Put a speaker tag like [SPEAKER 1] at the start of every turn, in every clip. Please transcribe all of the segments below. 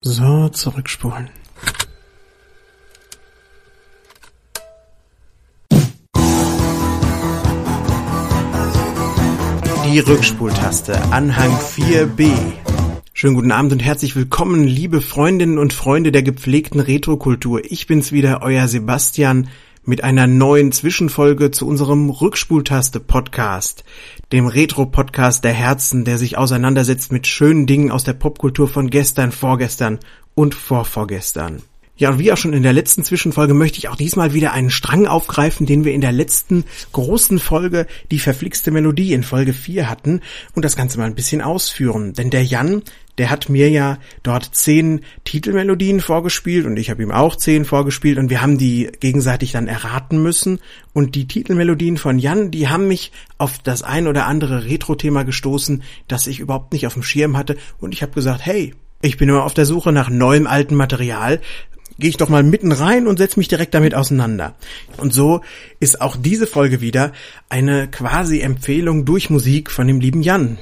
[SPEAKER 1] So, zurückspulen. Die Rückspultaste, Anhang 4b. Schönen guten Abend und herzlich willkommen, liebe Freundinnen und Freunde der gepflegten Retrokultur. Ich bin's wieder, euer Sebastian, mit einer neuen Zwischenfolge zu unserem Rückspultaste-Podcast, dem Retro-Podcast der Herzen, der sich auseinandersetzt mit schönen Dingen aus der Popkultur von gestern, vorgestern und vorvorgestern. Ja, und wie auch schon in der letzten Zwischenfolge möchte ich auch diesmal wieder einen Strang aufgreifen, den wir in der letzten großen Folge, die verflixte Melodie in Folge 4 hatten und das Ganze mal ein bisschen ausführen. Denn der Jan, der hat mir ja dort zehn Titelmelodien vorgespielt und ich habe ihm auch zehn vorgespielt und wir haben die gegenseitig dann erraten müssen und die Titelmelodien von Jan, die haben mich auf das ein oder andere Retro-Thema gestoßen, das ich überhaupt nicht auf dem Schirm hatte und ich habe gesagt, hey, ich bin immer auf der Suche nach neuem alten Material, gehe ich doch mal mitten rein und setze mich direkt damit auseinander. Und so ist auch diese Folge wieder eine quasi Empfehlung durch Musik von dem lieben Jan.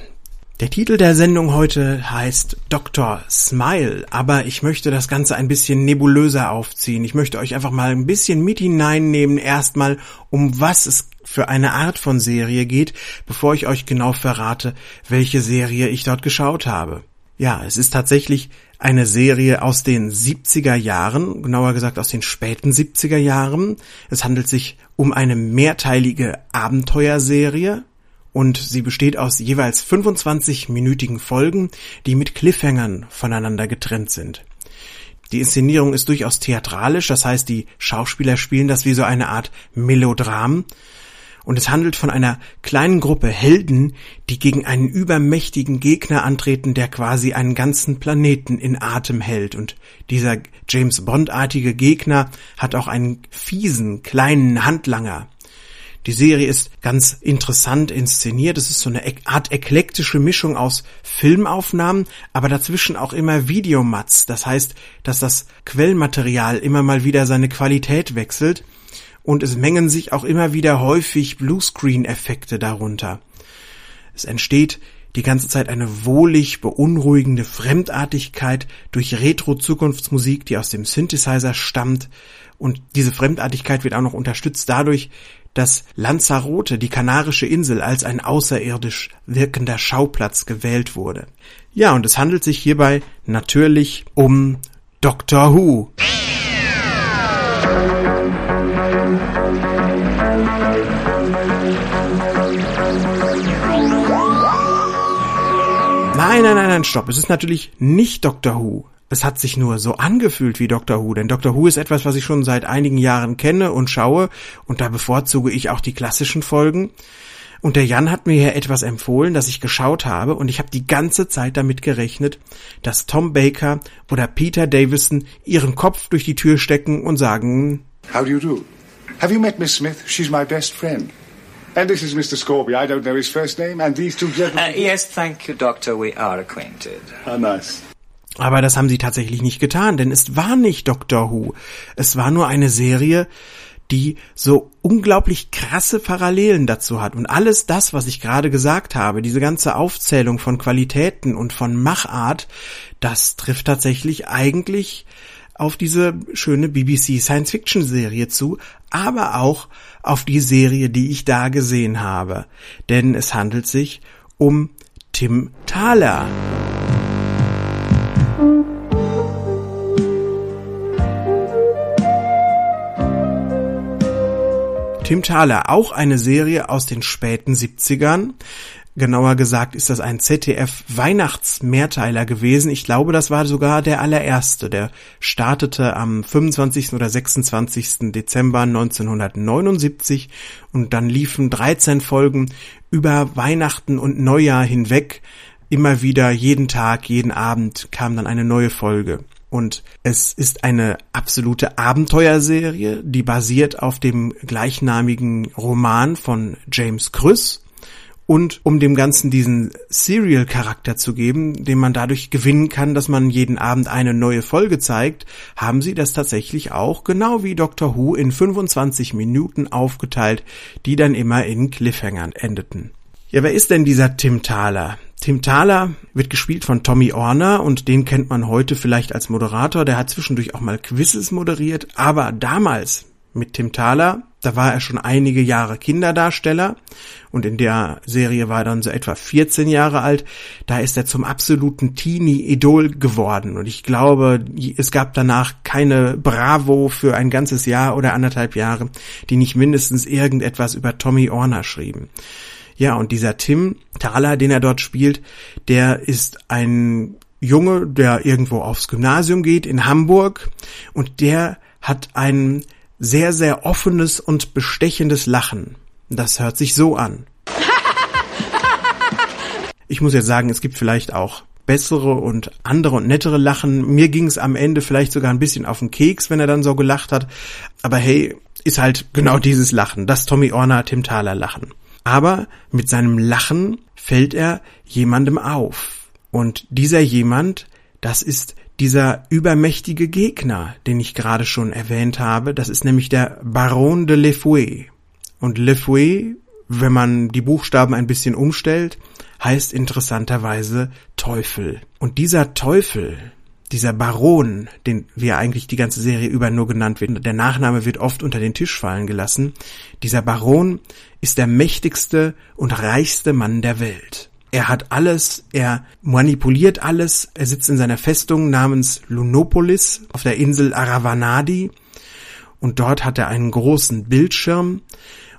[SPEAKER 1] Der Titel der Sendung heute heißt Dr. Smile, aber ich möchte das Ganze ein bisschen nebulöser aufziehen. Ich möchte euch einfach mal ein bisschen mit hineinnehmen, erstmal um was es für eine Art von Serie geht, bevor ich euch genau verrate, welche Serie ich dort geschaut habe. Ja, es ist tatsächlich eine Serie aus den 70er Jahren, genauer gesagt aus den späten 70er Jahren. Es handelt sich um eine mehrteilige Abenteuerserie und sie besteht aus jeweils 25-minütigen Folgen, die mit Cliffhangern voneinander getrennt sind. Die Inszenierung ist durchaus theatralisch, das heißt, die Schauspieler spielen das wie so eine Art Melodram und es handelt von einer kleinen Gruppe Helden, die gegen einen übermächtigen Gegner antreten, der quasi einen ganzen Planeten in Atem hält. Und dieser James Bond-artige Gegner hat auch einen fiesen, kleinen Handlanger. Die Serie ist ganz interessant inszeniert. Es ist so eine Art eklektische Mischung aus Filmaufnahmen, aber dazwischen auch immer Videomats. Das heißt, dass das Quellmaterial immer mal wieder seine Qualität wechselt und es mengen sich auch immer wieder häufig Bluescreen-Effekte darunter. Es entsteht die ganze Zeit eine wohlig beunruhigende Fremdartigkeit durch Retro-Zukunftsmusik, die aus dem Synthesizer stammt. Und diese Fremdartigkeit wird auch noch unterstützt dadurch, dass Lanzarote, die Kanarische Insel, als ein außerirdisch wirkender Schauplatz gewählt wurde. Ja, und es handelt sich hierbei natürlich um Doctor Who. Nein, nein, nein, nein, stopp. Es ist natürlich nicht Doctor Who. Es hat sich nur so angefühlt wie Doctor Who, denn Doctor Who ist etwas, was ich schon seit einigen Jahren kenne und schaue, und da bevorzuge ich auch die klassischen Folgen. Und der Jan hat mir hier etwas empfohlen, das ich geschaut habe, und ich habe die ganze Zeit damit gerechnet, dass Tom Baker oder Peter Davison ihren Kopf durch die Tür stecken und sagen,
[SPEAKER 2] How do you do? Have you met Miss Smith? She's my best friend. And this is Mr. Scorby. I don't know his first name. And these two gentlemen.
[SPEAKER 3] Uh, yes, thank you, Doctor. We are acquainted.
[SPEAKER 2] Ah, nice.
[SPEAKER 1] Aber das haben sie tatsächlich nicht getan, denn es war nicht Doctor Who. Es war nur eine Serie, die so unglaublich krasse Parallelen dazu hat. Und alles das, was ich gerade gesagt habe, diese ganze Aufzählung von Qualitäten und von Machart, das trifft tatsächlich eigentlich auf diese schöne BBC Science Fiction Serie zu, aber auch auf die Serie, die ich da gesehen habe. Denn es handelt sich um Tim Thaler. Tim Thaler, auch eine Serie aus den späten 70ern. Genauer gesagt ist das ein ZDF-Weihnachtsmehrteiler gewesen. Ich glaube, das war sogar der allererste. Der startete am 25. oder 26. Dezember 1979 und dann liefen 13 Folgen über Weihnachten und Neujahr hinweg. Immer wieder, jeden Tag, jeden Abend kam dann eine neue Folge. Und es ist eine absolute Abenteuerserie, die basiert auf dem gleichnamigen Roman von James Krüss und um dem Ganzen diesen Serial-Charakter zu geben, den man dadurch gewinnen kann, dass man jeden Abend eine neue Folge zeigt, haben sie das tatsächlich auch genau wie Doctor Who in 25 Minuten aufgeteilt, die dann immer in Cliffhangern endeten. Ja, wer ist denn dieser Tim Thaler? Tim Thaler wird gespielt von Tommy Orner und den kennt man heute vielleicht als Moderator. Der hat zwischendurch auch mal Quizzes moderiert, aber damals mit Tim Thaler, da war er schon einige Jahre Kinderdarsteller und in der Serie war er dann so etwa 14 Jahre alt. Da ist er zum absoluten Teenie-Idol geworden und ich glaube, es gab danach keine Bravo für ein ganzes Jahr oder anderthalb Jahre, die nicht mindestens irgendetwas über Tommy Orner schrieben. Ja, und dieser Tim Thaler, den er dort spielt, der ist ein Junge, der irgendwo aufs Gymnasium geht in Hamburg und der hat ein sehr, sehr offenes und bestechendes Lachen. Das hört sich so an. Ich muss jetzt sagen, es gibt vielleicht auch bessere und andere und nettere Lachen. Mir ging es am Ende vielleicht sogar ein bisschen auf den Keks, wenn er dann so gelacht hat. Aber hey, ist halt genau dieses Lachen, das Tommy Orner Tim Thaler Lachen aber mit seinem Lachen fällt er jemandem auf. Und dieser jemand, das ist dieser übermächtige Gegner, den ich gerade schon erwähnt habe, das ist nämlich der Baron de Le Fouet. Und Le Fouet, wenn man die Buchstaben ein bisschen umstellt, heißt interessanterweise Teufel. Und dieser Teufel, dieser Baron, den wir eigentlich die ganze Serie über nur genannt werden, der Nachname wird oft unter den Tisch fallen gelassen, dieser Baron ist der mächtigste und reichste Mann der Welt. Er hat alles, er manipuliert alles, er sitzt in seiner Festung namens Lunopolis auf der Insel Aravanadi und dort hat er einen großen Bildschirm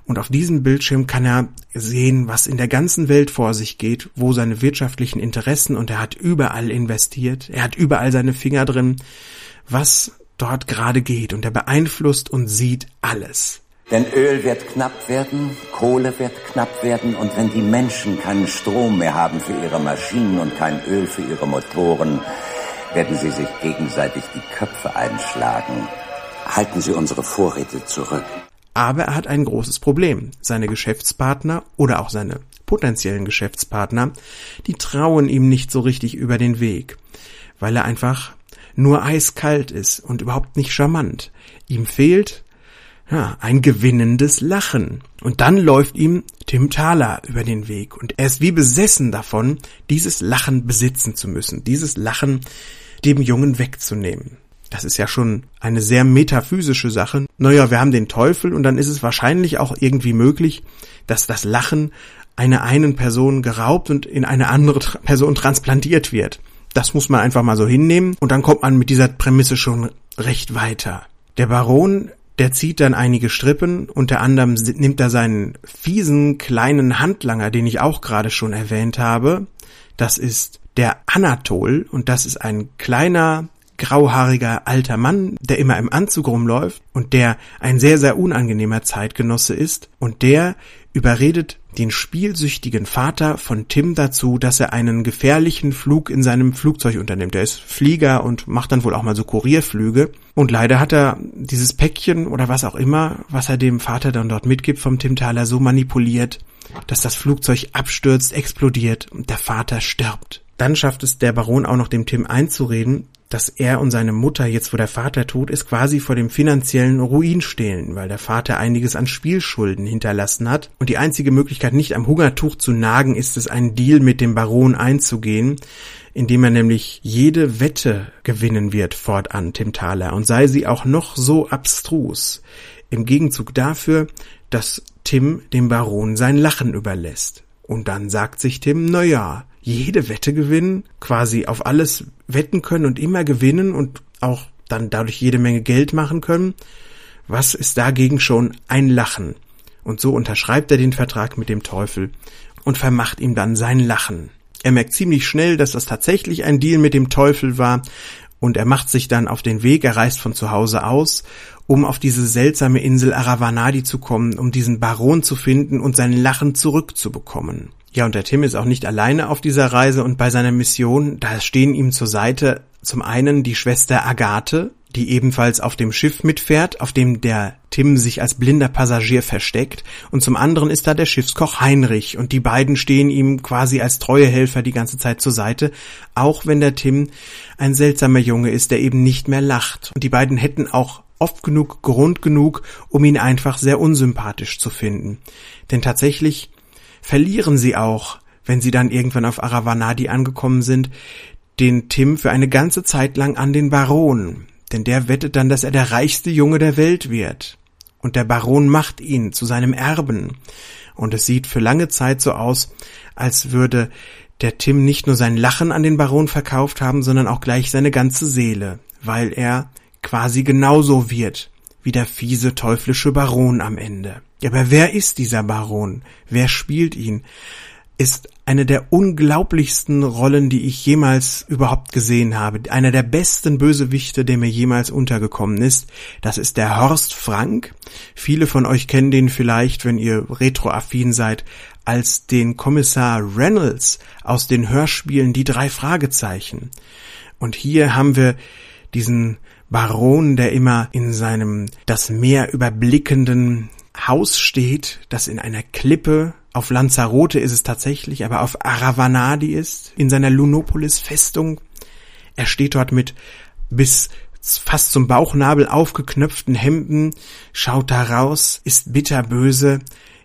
[SPEAKER 1] und auf diesem Bildschirm kann er sehen, was in der ganzen Welt vor sich geht, wo seine wirtschaftlichen Interessen und er hat überall investiert, er hat überall seine Finger drin, was dort gerade geht und er beeinflusst und sieht alles.
[SPEAKER 4] Denn Öl wird knapp werden, Kohle wird knapp werden und wenn die Menschen keinen Strom mehr haben für ihre Maschinen und kein Öl für ihre Motoren, werden sie sich gegenseitig die Köpfe einschlagen. Halten Sie unsere Vorräte zurück.
[SPEAKER 1] Aber er hat ein großes Problem. Seine Geschäftspartner oder auch seine potenziellen Geschäftspartner, die trauen ihm nicht so richtig über den Weg, weil er einfach nur eiskalt ist und überhaupt nicht charmant. Ihm fehlt ja, ein gewinnendes Lachen. Und dann läuft ihm Tim Thaler über den Weg und er ist wie besessen davon, dieses Lachen besitzen zu müssen, dieses Lachen dem Jungen wegzunehmen. Das ist ja schon eine sehr metaphysische Sache. Naja, wir haben den Teufel und dann ist es wahrscheinlich auch irgendwie möglich, dass das Lachen einer einen Person geraubt und in eine andere Person transplantiert wird. Das muss man einfach mal so hinnehmen und dann kommt man mit dieser Prämisse schon recht weiter. Der Baron, der zieht dann einige Strippen, unter anderem nimmt er seinen fiesen kleinen Handlanger, den ich auch gerade schon erwähnt habe. Das ist der Anatol und das ist ein kleiner grauhaariger alter Mann, der immer im Anzug rumläuft und der ein sehr, sehr unangenehmer Zeitgenosse ist und der überredet den spielsüchtigen Vater von Tim dazu, dass er einen gefährlichen Flug in seinem Flugzeug unternimmt. Er ist Flieger und macht dann wohl auch mal so Kurierflüge. Und leider hat er dieses Päckchen oder was auch immer, was er dem Vater dann dort mitgibt vom Tim Thaler, so manipuliert, dass das Flugzeug abstürzt, explodiert und der Vater stirbt. Dann schafft es der Baron auch noch dem Tim einzureden, dass er und seine Mutter jetzt, wo der Vater tot ist, quasi vor dem finanziellen Ruin stehen, weil der Vater einiges an Spielschulden hinterlassen hat. Und die einzige Möglichkeit, nicht am Hungertuch zu nagen, ist es, einen Deal mit dem Baron einzugehen, indem er nämlich jede Wette gewinnen wird fortan, Tim Thaler, und sei sie auch noch so abstrus. Im Gegenzug dafür, dass Tim dem Baron sein Lachen überlässt. Und dann sagt sich Tim, na ja, jede Wette gewinnen, quasi auf alles wetten können und immer gewinnen und auch dann dadurch jede Menge Geld machen können. Was ist dagegen schon ein Lachen? Und so unterschreibt er den Vertrag mit dem Teufel und vermacht ihm dann sein Lachen. Er merkt ziemlich schnell, dass das tatsächlich ein Deal mit dem Teufel war und er macht sich dann auf den Weg, er reist von zu Hause aus, um auf diese seltsame Insel Aravanadi zu kommen, um diesen Baron zu finden und sein Lachen zurückzubekommen. Ja, und der Tim ist auch nicht alleine auf dieser Reise und bei seiner Mission, da stehen ihm zur Seite zum einen die Schwester Agathe, die ebenfalls auf dem Schiff mitfährt, auf dem der Tim sich als blinder Passagier versteckt, und zum anderen ist da der Schiffskoch Heinrich, und die beiden stehen ihm quasi als treue Helfer die ganze Zeit zur Seite, auch wenn der Tim ein seltsamer Junge ist, der eben nicht mehr lacht. Und die beiden hätten auch oft genug Grund genug, um ihn einfach sehr unsympathisch zu finden. Denn tatsächlich verlieren sie auch, wenn sie dann irgendwann auf Aravanadi angekommen sind, den Tim für eine ganze Zeit lang an den Baron, denn der wettet dann, dass er der reichste Junge der Welt wird. Und der Baron macht ihn zu seinem Erben. Und es sieht für lange Zeit so aus, als würde der Tim nicht nur sein Lachen an den Baron verkauft haben, sondern auch gleich seine ganze Seele, weil er quasi genauso wird wie der fiese teuflische Baron am Ende. Aber wer ist dieser Baron? Wer spielt ihn? Ist eine der unglaublichsten Rollen, die ich jemals überhaupt gesehen habe. Einer der besten Bösewichte, der mir jemals untergekommen ist. Das ist der Horst Frank. Viele von euch kennen den vielleicht, wenn ihr retroaffin seid, als den Kommissar Reynolds aus den Hörspielen Die drei Fragezeichen. Und hier haben wir diesen Baron, der immer in seinem das Meer überblickenden Haus steht, das in einer Klippe auf Lanzarote ist es tatsächlich, aber auf Aravanadi ist, in seiner Lunopolis-Festung. Er steht dort mit bis fast zum Bauchnabel aufgeknöpften Hemden, schaut da raus, ist bitterböse,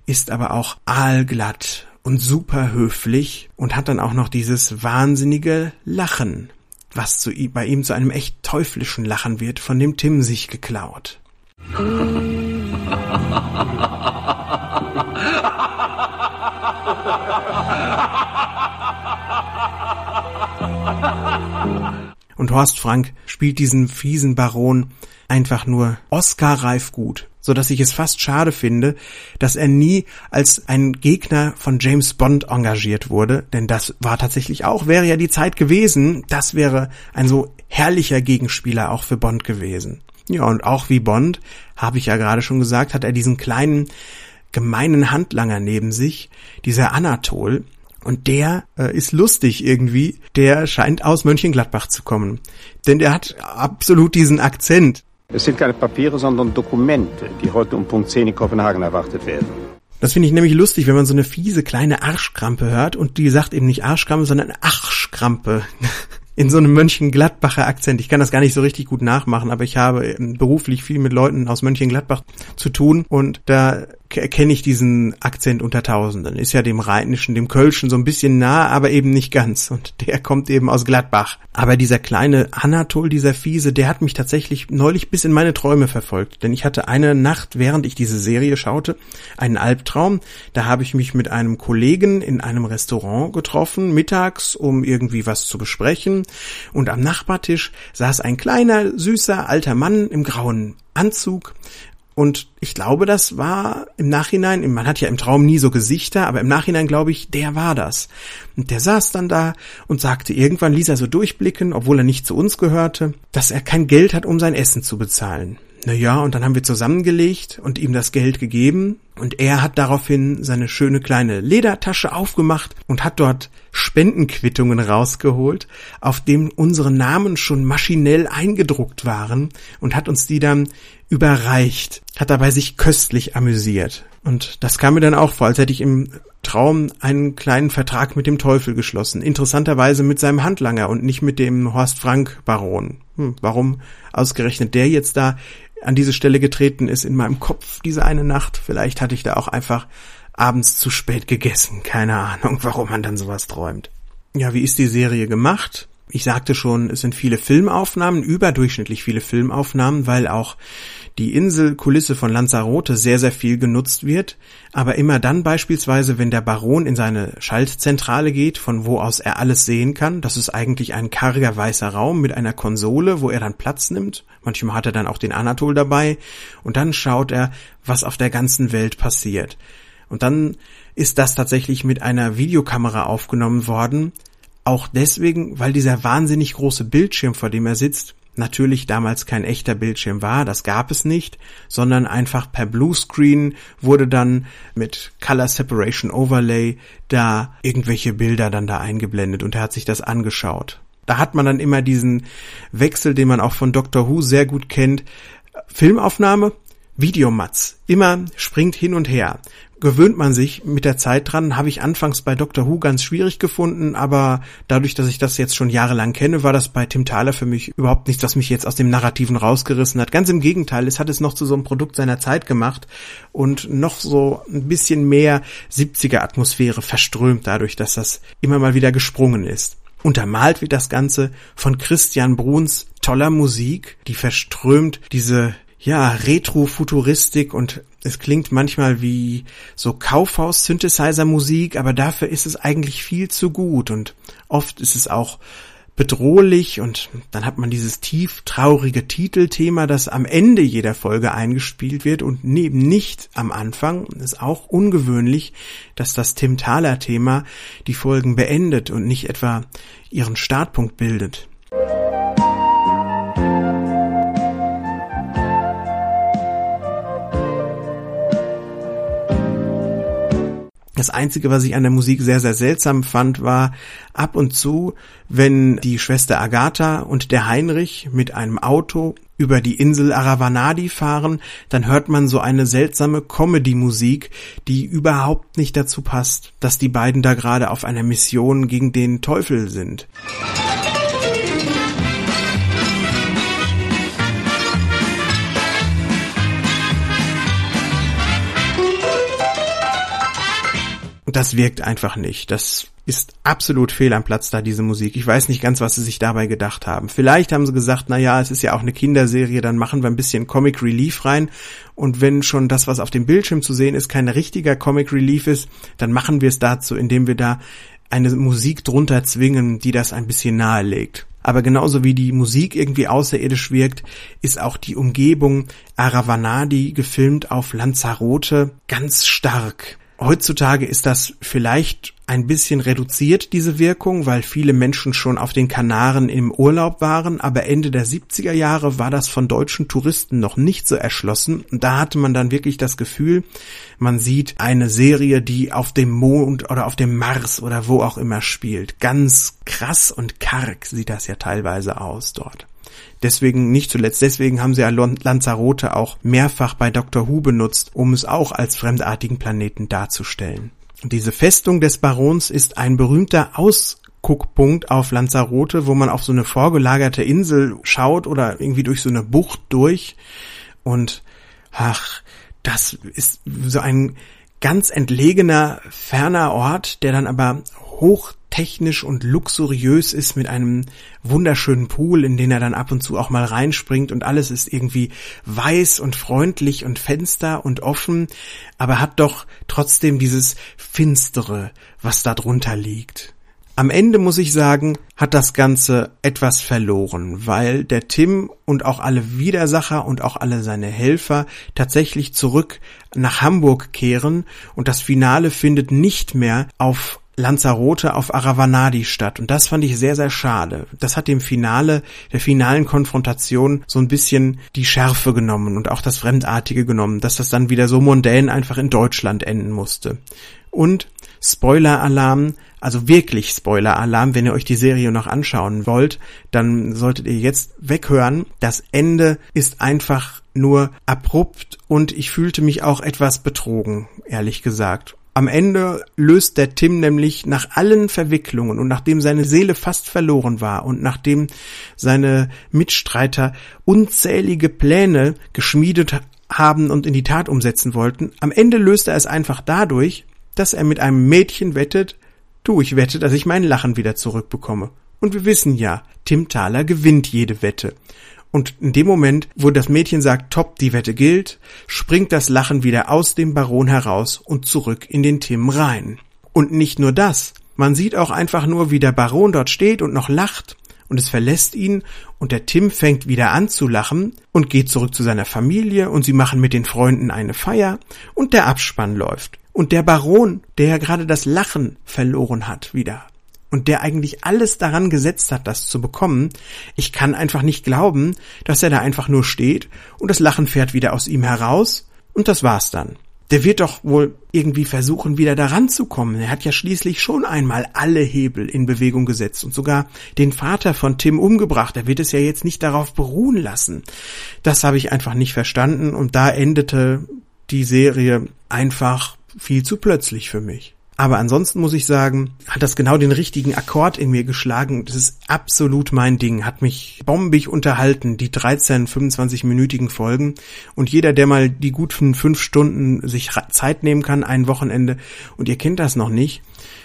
[SPEAKER 1] ist aber auch aalglatt und super höflich und hat dann auch noch dieses wahnsinnige Lachen, was zu ihm, bei ihm zu einem echt teuflischen Lachen wird, von dem Tim sich geklaut. Und Horst Frank spielt diesen fiesen Baron einfach nur Oscar-reif gut, so dass ich es fast schade finde, dass er nie als ein Gegner von James Bond engagiert wurde, denn das war tatsächlich auch, wäre ja die Zeit gewesen, das wäre ein so herrlicher Gegenspieler auch für Bond gewesen. Ja, und auch wie Bond, habe ich ja gerade schon gesagt, hat er diesen kleinen gemeinen Handlanger neben sich, dieser Anatol, und der äh, ist lustig irgendwie. Der scheint aus Mönchengladbach zu kommen. Denn der hat absolut diesen Akzent.
[SPEAKER 5] Es sind keine Papiere, sondern Dokumente, die heute um Punkt 10 in Kopenhagen erwartet werden.
[SPEAKER 1] Das finde ich nämlich lustig, wenn man so eine fiese kleine Arschkrampe hört und die sagt eben nicht Arschkrampe, sondern Arschkrampe. in so einem Mönchengladbacher Akzent. Ich kann das gar nicht so richtig gut nachmachen, aber ich habe beruflich viel mit Leuten aus Mönchengladbach zu tun und da erkenne ich diesen Akzent unter Tausenden. Ist ja dem Rheinischen, dem Kölschen so ein bisschen nah, aber eben nicht ganz. Und der kommt eben aus Gladbach. Aber dieser kleine Anatol, dieser Fiese, der hat mich tatsächlich neulich bis in meine Träume verfolgt. Denn ich hatte eine Nacht, während ich diese Serie schaute, einen Albtraum. Da habe ich mich mit einem Kollegen in einem Restaurant getroffen, mittags, um irgendwie was zu besprechen. Und am Nachbartisch saß ein kleiner, süßer, alter Mann im grauen Anzug und ich glaube, das war im Nachhinein, man hat ja im Traum nie so Gesichter, aber im Nachhinein glaube ich, der war das. Und der saß dann da und sagte, irgendwann ließ er so durchblicken, obwohl er nicht zu uns gehörte, dass er kein Geld hat, um sein Essen zu bezahlen. Naja, und dann haben wir zusammengelegt und ihm das Geld gegeben und er hat daraufhin seine schöne kleine Ledertasche aufgemacht und hat dort Spendenquittungen rausgeholt, auf dem unsere Namen schon maschinell eingedruckt waren und hat uns die dann überreicht, hat dabei sich köstlich amüsiert. Und das kam mir dann auch vor, als hätte ich im Traum einen kleinen Vertrag mit dem Teufel geschlossen. Interessanterweise mit seinem Handlanger und nicht mit dem Horst Frank Baron. Hm, warum ausgerechnet der jetzt da an diese Stelle getreten ist in meinem Kopf diese eine Nacht. Vielleicht hatte ich da auch einfach abends zu spät gegessen. Keine Ahnung, warum man dann sowas träumt. Ja, wie ist die Serie gemacht? Ich sagte schon, es sind viele Filmaufnahmen, überdurchschnittlich viele Filmaufnahmen, weil auch die Inselkulisse von Lanzarote sehr, sehr viel genutzt wird, aber immer dann beispielsweise, wenn der Baron in seine Schaltzentrale geht, von wo aus er alles sehen kann. Das ist eigentlich ein karger weißer Raum mit einer Konsole, wo er dann Platz nimmt. Manchmal hat er dann auch den Anatol dabei und dann schaut er, was auf der ganzen Welt passiert. Und dann ist das tatsächlich mit einer Videokamera aufgenommen worden, auch deswegen, weil dieser wahnsinnig große Bildschirm, vor dem er sitzt, natürlich damals kein echter Bildschirm war, das gab es nicht, sondern einfach per Bluescreen wurde dann mit Color Separation Overlay da irgendwelche Bilder dann da eingeblendet und er hat sich das angeschaut. Da hat man dann immer diesen Wechsel, den man auch von Doctor Who sehr gut kennt. Filmaufnahme, Videomatz. Immer springt hin und her gewöhnt man sich mit der Zeit dran. Habe ich anfangs bei Doctor Who ganz schwierig gefunden, aber dadurch, dass ich das jetzt schon jahrelang kenne, war das bei Tim Thaler für mich überhaupt nichts, was mich jetzt aus dem Narrativen rausgerissen hat. Ganz im Gegenteil, es hat es noch zu so einem Produkt seiner Zeit gemacht und noch so ein bisschen mehr 70er Atmosphäre verströmt dadurch, dass das immer mal wieder gesprungen ist. Untermalt wird das Ganze von Christian Bruns toller Musik, die verströmt diese ja, Retro-Futuristik und es klingt manchmal wie so Kaufhaus-Synthesizer-Musik, aber dafür ist es eigentlich viel zu gut und oft ist es auch bedrohlich und dann hat man dieses tief traurige Titelthema, das am Ende jeder Folge eingespielt wird und neben nicht am Anfang. Ist auch ungewöhnlich, dass das Tim Thaler Thema die Folgen beendet und nicht etwa ihren Startpunkt bildet. Das Einzige, was ich an der Musik sehr, sehr seltsam fand, war ab und zu, wenn die Schwester Agatha und der Heinrich mit einem Auto über die Insel Aravanadi fahren, dann hört man so eine seltsame Comedy-Musik, die überhaupt nicht dazu passt, dass die beiden da gerade auf einer Mission gegen den Teufel sind. Das wirkt einfach nicht. Das ist absolut fehl am Platz da, diese Musik. Ich weiß nicht ganz, was sie sich dabei gedacht haben. Vielleicht haben sie gesagt, na ja, es ist ja auch eine Kinderserie, dann machen wir ein bisschen Comic Relief rein. Und wenn schon das, was auf dem Bildschirm zu sehen ist, kein richtiger Comic Relief ist, dann machen wir es dazu, indem wir da eine Musik drunter zwingen, die das ein bisschen nahelegt. Aber genauso wie die Musik irgendwie außerirdisch wirkt, ist auch die Umgebung Aravanadi gefilmt auf Lanzarote ganz stark. Heutzutage ist das vielleicht ein bisschen reduziert, diese Wirkung, weil viele Menschen schon auf den Kanaren im Urlaub waren, aber Ende der 70er Jahre war das von deutschen Touristen noch nicht so erschlossen. Und da hatte man dann wirklich das Gefühl, man sieht eine Serie, die auf dem Mond oder auf dem Mars oder wo auch immer spielt. Ganz krass und karg sieht das ja teilweise aus dort. Deswegen, nicht zuletzt deswegen haben sie ja Lanzarote auch mehrfach bei Dr. Who benutzt, um es auch als fremdartigen Planeten darzustellen. Diese Festung des Barons ist ein berühmter Ausguckpunkt auf Lanzarote, wo man auf so eine vorgelagerte Insel schaut oder irgendwie durch so eine Bucht durch. Und ach, das ist so ein ganz entlegener, ferner Ort, der dann aber hoch technisch und luxuriös ist mit einem wunderschönen Pool, in den er dann ab und zu auch mal reinspringt und alles ist irgendwie weiß und freundlich und Fenster und offen, aber hat doch trotzdem dieses Finstere, was da drunter liegt. Am Ende muss ich sagen, hat das Ganze etwas verloren, weil der Tim und auch alle Widersacher und auch alle seine Helfer tatsächlich zurück nach Hamburg kehren und das Finale findet nicht mehr auf Lanzarote auf Aravanadi statt. Und das fand ich sehr, sehr schade. Das hat dem Finale, der finalen Konfrontation so ein bisschen die Schärfe genommen und auch das Fremdartige genommen, dass das dann wieder so mondän einfach in Deutschland enden musste. Und Spoiler-Alarm, also wirklich Spoiler-Alarm, wenn ihr euch die Serie noch anschauen wollt, dann solltet ihr jetzt weghören. Das Ende ist einfach nur abrupt und ich fühlte mich auch etwas betrogen, ehrlich gesagt. Am Ende löst der Tim nämlich nach allen Verwicklungen und nachdem seine Seele fast verloren war und nachdem seine Mitstreiter unzählige Pläne geschmiedet haben und in die Tat umsetzen wollten, am Ende löst er es einfach dadurch, dass er mit einem Mädchen wettet, du, ich wette, dass ich mein Lachen wieder zurückbekomme. Und wir wissen ja, Tim Thaler gewinnt jede Wette. Und in dem Moment, wo das Mädchen sagt, top, die Wette gilt, springt das Lachen wieder aus dem Baron heraus und zurück in den Tim rein. Und nicht nur das. Man sieht auch einfach nur, wie der Baron dort steht und noch lacht und es verlässt ihn und der Tim fängt wieder an zu lachen und geht zurück zu seiner Familie und sie machen mit den Freunden eine Feier und der Abspann läuft. Und der Baron, der ja gerade das Lachen verloren hat, wieder und der eigentlich alles daran gesetzt hat, das zu bekommen, ich kann einfach nicht glauben, dass er da einfach nur steht und das Lachen fährt wieder aus ihm heraus und das war's dann. Der wird doch wohl irgendwie versuchen, wieder daran zu kommen. Er hat ja schließlich schon einmal alle Hebel in Bewegung gesetzt und sogar den Vater von Tim umgebracht. Er wird es ja jetzt nicht darauf beruhen lassen. Das habe ich einfach nicht verstanden und da endete die Serie einfach viel zu plötzlich für mich. Aber ansonsten muss ich sagen, hat das genau den richtigen Akkord in mir geschlagen. Das ist absolut mein Ding. Hat mich bombig unterhalten, die 13, 25-minütigen Folgen. Und jeder, der mal die guten fünf Stunden sich Zeit nehmen kann, ein Wochenende, und ihr kennt das noch nicht,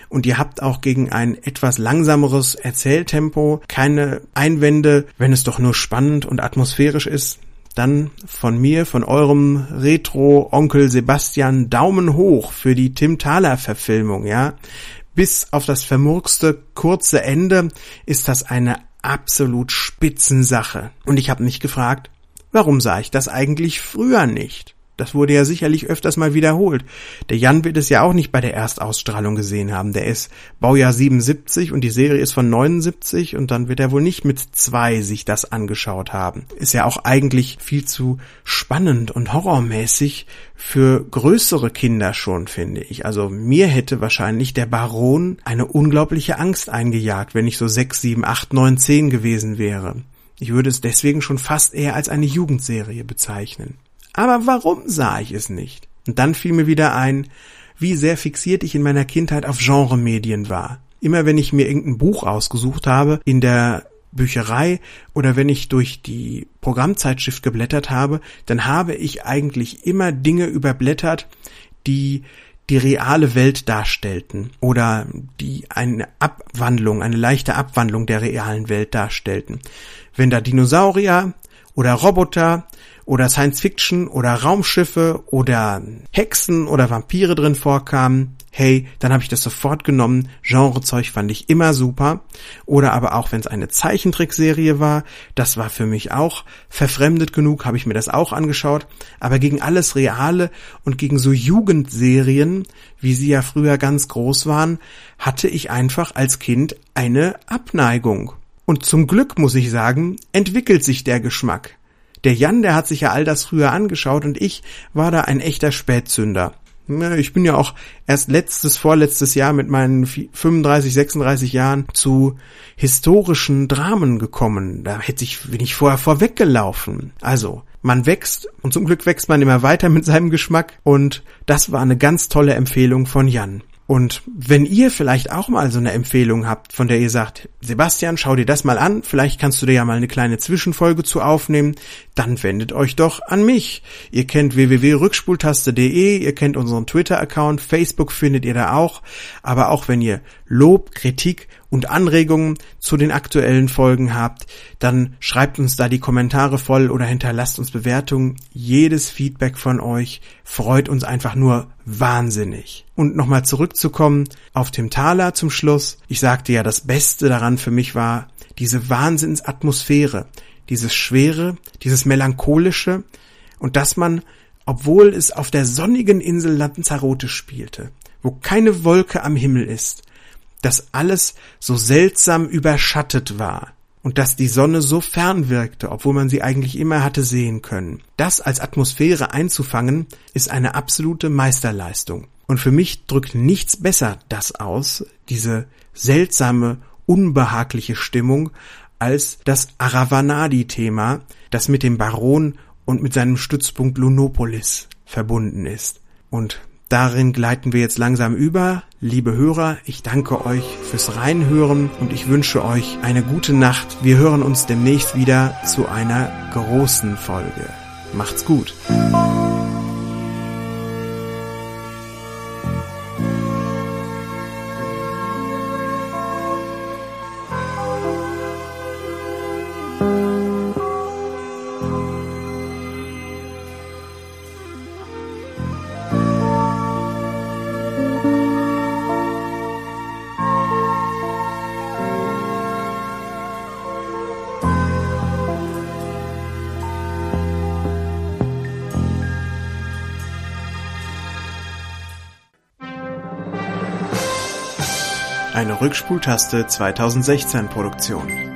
[SPEAKER 1] und ihr habt auch gegen ein etwas langsameres Erzähltempo keine Einwände, wenn es doch nur spannend und atmosphärisch ist, dann von mir, von eurem Retro-Onkel Sebastian Daumen hoch für die Tim Thaler Verfilmung, ja. Bis auf das vermurkste kurze Ende ist das eine absolut Spitzensache. Und ich habe mich gefragt, warum sah ich das eigentlich früher nicht? Das wurde ja sicherlich öfters mal wiederholt. Der Jan wird es ja auch nicht bei der Erstausstrahlung gesehen haben. Der ist Baujahr 77 und die Serie ist von 79 und dann wird er wohl nicht mit zwei sich das angeschaut haben. Ist ja auch eigentlich viel zu spannend und horrormäßig für größere Kinder schon, finde ich. Also mir hätte wahrscheinlich der Baron eine unglaubliche Angst eingejagt, wenn ich so sechs, sieben, acht, neun, zehn gewesen wäre. Ich würde es deswegen schon fast eher als eine Jugendserie bezeichnen. Aber warum sah ich es nicht? Und dann fiel mir wieder ein, wie sehr fixiert ich in meiner Kindheit auf Genremedien war. Immer wenn ich mir irgendein Buch ausgesucht habe, in der Bücherei oder wenn ich durch die Programmzeitschrift geblättert habe, dann habe ich eigentlich immer Dinge überblättert, die die reale Welt darstellten oder die eine Abwandlung, eine leichte Abwandlung der realen Welt darstellten. Wenn da Dinosaurier oder Roboter oder Science Fiction oder Raumschiffe oder Hexen oder Vampire drin vorkamen, hey, dann habe ich das sofort genommen. Genrezeug fand ich immer super. Oder aber auch wenn es eine Zeichentrickserie war, das war für mich auch verfremdet genug, habe ich mir das auch angeschaut. Aber gegen alles Reale und gegen so Jugendserien, wie sie ja früher ganz groß waren, hatte ich einfach als Kind eine Abneigung. Und zum Glück, muss ich sagen, entwickelt sich der Geschmack. Der Jan, der hat sich ja all das früher angeschaut und ich war da ein echter Spätzünder. Ich bin ja auch erst letztes, vorletztes Jahr mit meinen 35, 36 Jahren zu historischen Dramen gekommen. Da hätte ich, bin ich vorher vorweggelaufen. Also, man wächst und zum Glück wächst man immer weiter mit seinem Geschmack und das war eine ganz tolle Empfehlung von Jan. Und wenn ihr vielleicht auch mal so eine Empfehlung habt, von der ihr sagt, Sebastian, schau dir das mal an, vielleicht kannst du dir ja mal eine kleine Zwischenfolge zu aufnehmen, dann wendet euch doch an mich. Ihr kennt www.rückspultaste.de, ihr kennt unseren Twitter-Account, Facebook findet ihr da auch, aber auch wenn ihr Lob, Kritik und Anregungen zu den aktuellen Folgen habt, dann schreibt uns da die Kommentare voll oder hinterlasst uns Bewertungen. Jedes Feedback von euch freut uns einfach nur wahnsinnig. Und nochmal zurückzukommen auf Tim Thaler zum Schluss. Ich sagte ja, das Beste daran für mich war diese Wahnsinnsatmosphäre, dieses Schwere, dieses Melancholische und dass man, obwohl es auf der sonnigen Insel Lanzarote spielte, wo keine Wolke am Himmel ist, dass alles so seltsam überschattet war und dass die Sonne so fern wirkte, obwohl man sie eigentlich immer hatte sehen können. Das als Atmosphäre einzufangen, ist eine absolute Meisterleistung. Und für mich drückt nichts besser das aus, diese seltsame, unbehagliche Stimmung, als das Aravanadi-Thema, das mit dem Baron und mit seinem Stützpunkt Lunopolis verbunden ist. Und Darin gleiten wir jetzt langsam über. Liebe Hörer, ich danke euch fürs Reinhören und ich wünsche euch eine gute Nacht. Wir hören uns demnächst wieder zu einer großen Folge. Macht's gut. Rückspultaste 2016 Produktion.